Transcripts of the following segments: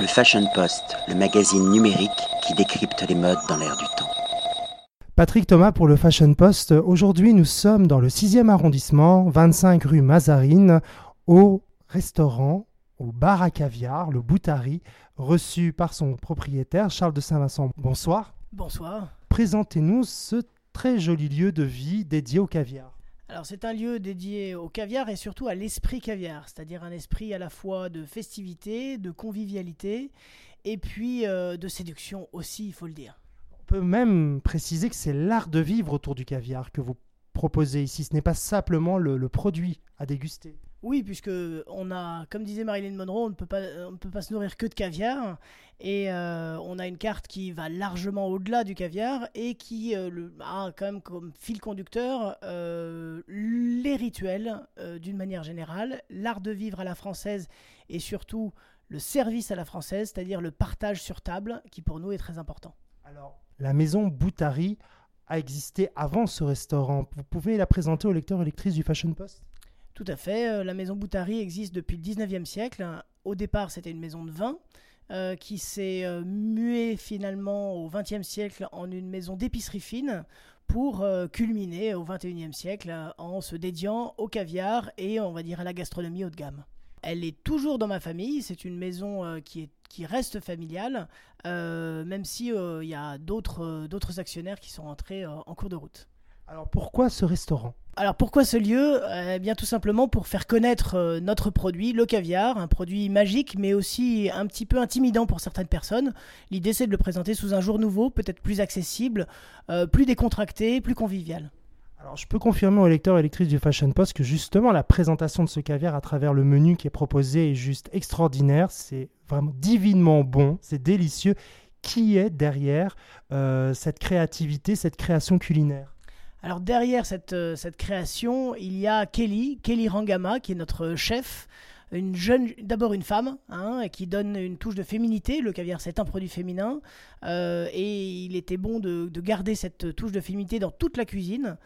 Le Fashion Post, le magazine numérique qui décrypte les modes dans l'air du temps. Patrick Thomas pour le Fashion Post. Aujourd'hui, nous sommes dans le 6e arrondissement, 25 rue Mazarine, au restaurant, au bar à caviar, le Boutari, reçu par son propriétaire, Charles de Saint-Vincent. Bonsoir. Bonsoir. Présentez-nous ce très joli lieu de vie dédié au caviar. Alors c'est un lieu dédié au caviar et surtout à l'esprit caviar, c'est-à-dire un esprit à la fois de festivité, de convivialité et puis euh, de séduction aussi, il faut le dire. On peut même préciser que c'est l'art de vivre autour du caviar que vous proposez ici. Ce n'est pas simplement le, le produit à déguster. Oui, puisque on a, comme disait Marilyn Monroe, on ne peut pas, on ne peut pas se nourrir que de caviar, et euh, on a une carte qui va largement au-delà du caviar et qui euh, le, a quand même comme fil conducteur euh, les rituels d'une manière générale, l'art de vivre à la française et surtout le service à la française, c'est-à-dire le partage sur table, qui pour nous est très important. Alors, la maison Boutari a existé avant ce restaurant. Vous pouvez la présenter aux lecteurs et lectrices du Fashion Post? Tout à fait. Euh, la maison Boutari existe depuis le 19e siècle. Au départ, c'était une maison de vin euh, qui s'est euh, muée finalement au 20e siècle en une maison d'épicerie fine pour culminer au 21e siècle en se dédiant au caviar et on va dire à la gastronomie haut de gamme. Elle est toujours dans ma famille, c'est une maison qui, est, qui reste familiale, même si il y a d'autres actionnaires qui sont entrés en cours de route. Alors pourquoi ce restaurant? Alors pourquoi ce lieu? Eh bien tout simplement pour faire connaître euh, notre produit, le caviar, un produit magique mais aussi un petit peu intimidant pour certaines personnes. L'idée c'est de le présenter sous un jour nouveau, peut-être plus accessible, euh, plus décontracté, plus convivial. Alors je peux confirmer aux lecteurs et lectrices du Fashion Post que justement la présentation de ce caviar à travers le menu qui est proposé est juste extraordinaire, c'est vraiment divinement bon, c'est délicieux. Qui est derrière euh, cette créativité, cette création culinaire? Alors derrière cette, euh, cette création, il y a Kelly, Kelly Rangama, qui est notre chef, d'abord une femme, hein, qui donne une touche de féminité. Le caviar, c'est un produit féminin, euh, et il était bon de, garder cette touche de féminité dans toute la cuisine,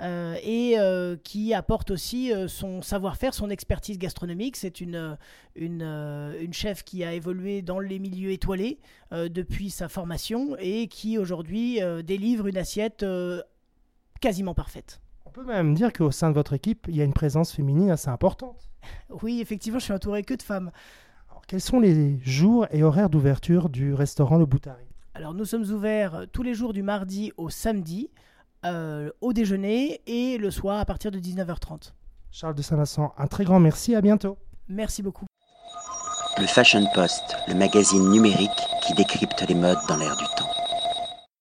euh, et qui apporte aussi son savoir-faire, son expertise gastronomique. C'est une, une, chef qui a évolué dans les milieux étoilés depuis sa formation et qui aujourd'hui délivre une assiette quasiment parfaite. On peut même dire qu'au sein de votre équipe, il y a une présence féminine assez importante. Oui, effectivement, je suis entouré que de femmes. quels sont les jours et horaires d'ouverture du restaurant Le Boutari? Alors, nous sommes ouverts tous les jours du mardi au samedi, euh, au déjeuner et le soir à partir de 19h30. Charles de Saint-Vincent, un très grand merci, à bientôt. Merci beaucoup. Le Fashion Post, le magazine numérique qui décrypte les modes dans l'air du temps.